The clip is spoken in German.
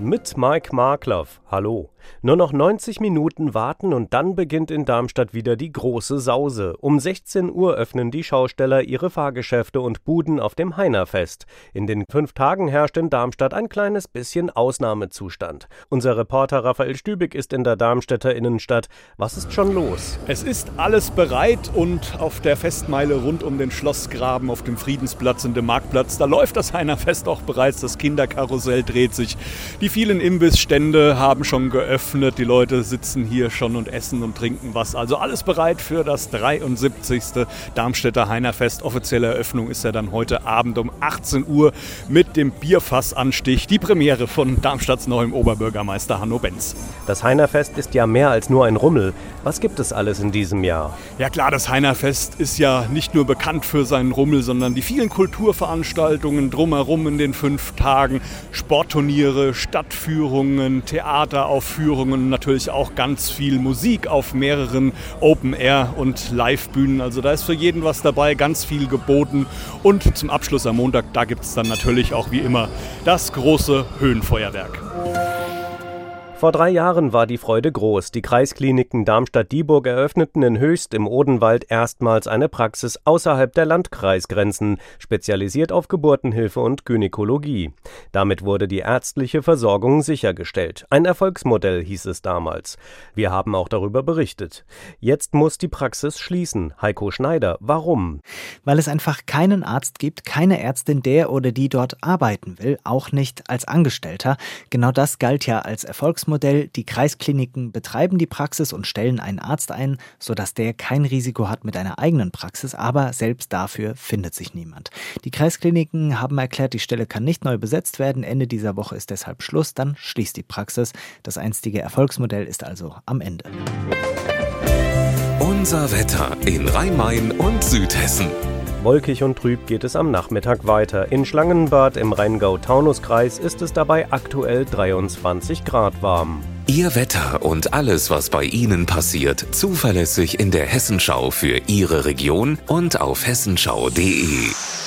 Mit Mike Markloff. Hallo. Nur noch 90 Minuten warten und dann beginnt in Darmstadt wieder die große Sause. Um 16 Uhr öffnen die Schausteller ihre Fahrgeschäfte und Buden auf dem Heinerfest. In den fünf Tagen herrscht in Darmstadt ein kleines bisschen Ausnahmezustand. Unser Reporter Raphael Stübig ist in der Darmstädter Innenstadt. Was ist schon los? Es ist alles bereit und auf der Festmeile rund um den Schlossgraben auf dem Friedensplatz und dem Marktplatz, da läuft das Heinerfest auch bereits. Das Kinderkarussell dreht sich. Die vielen Imbissstände haben schon geöffnet geöffnet. Die Leute sitzen hier schon und essen und trinken was. Also alles bereit für das 73. Darmstädter Heinerfest. Offizielle Eröffnung ist ja dann heute Abend um 18 Uhr mit dem Bierfassanstich. Die Premiere von Darmstadts neuem Oberbürgermeister Hanno Benz. Das Heinerfest ist ja mehr als nur ein Rummel. Was gibt es alles in diesem Jahr? Ja klar, das Heinerfest ist ja nicht nur bekannt für seinen Rummel, sondern die vielen Kulturveranstaltungen drumherum in den fünf Tagen. Sportturniere, Stadtführungen, Theateraufführungen. Aufführungen, natürlich auch ganz viel Musik auf mehreren Open-Air- und Live-Bühnen. Also da ist für jeden was dabei, ganz viel geboten. Und zum Abschluss am Montag, da gibt es dann natürlich auch wie immer das große Höhenfeuerwerk. Vor drei Jahren war die Freude groß. Die Kreiskliniken Darmstadt-Dieburg eröffneten in Höchst im Odenwald erstmals eine Praxis außerhalb der Landkreisgrenzen, spezialisiert auf Geburtenhilfe und Gynäkologie. Damit wurde die ärztliche Versorgung sichergestellt. Ein Erfolgsmodell hieß es damals. Wir haben auch darüber berichtet. Jetzt muss die Praxis schließen. Heiko Schneider, warum? Weil es einfach keinen Arzt gibt, keine Ärztin, der oder die dort arbeiten will, auch nicht als Angestellter. Genau das galt ja als Erfolgsmodell die Kreiskliniken betreiben die Praxis und stellen einen Arzt ein, sodass der kein Risiko hat mit einer eigenen Praxis, aber selbst dafür findet sich niemand. Die Kreiskliniken haben erklärt, die Stelle kann nicht neu besetzt werden, Ende dieser Woche ist deshalb Schluss, dann schließt die Praxis. Das einstige Erfolgsmodell ist also am Ende. Unser Wetter in Rhein-Main und Südhessen. Wolkig und trüb geht es am Nachmittag weiter. In Schlangenbad im Rheingau-Taunus-Kreis ist es dabei aktuell 23 Grad warm. Ihr Wetter und alles, was bei Ihnen passiert, zuverlässig in der Hessenschau für Ihre Region und auf hessenschau.de.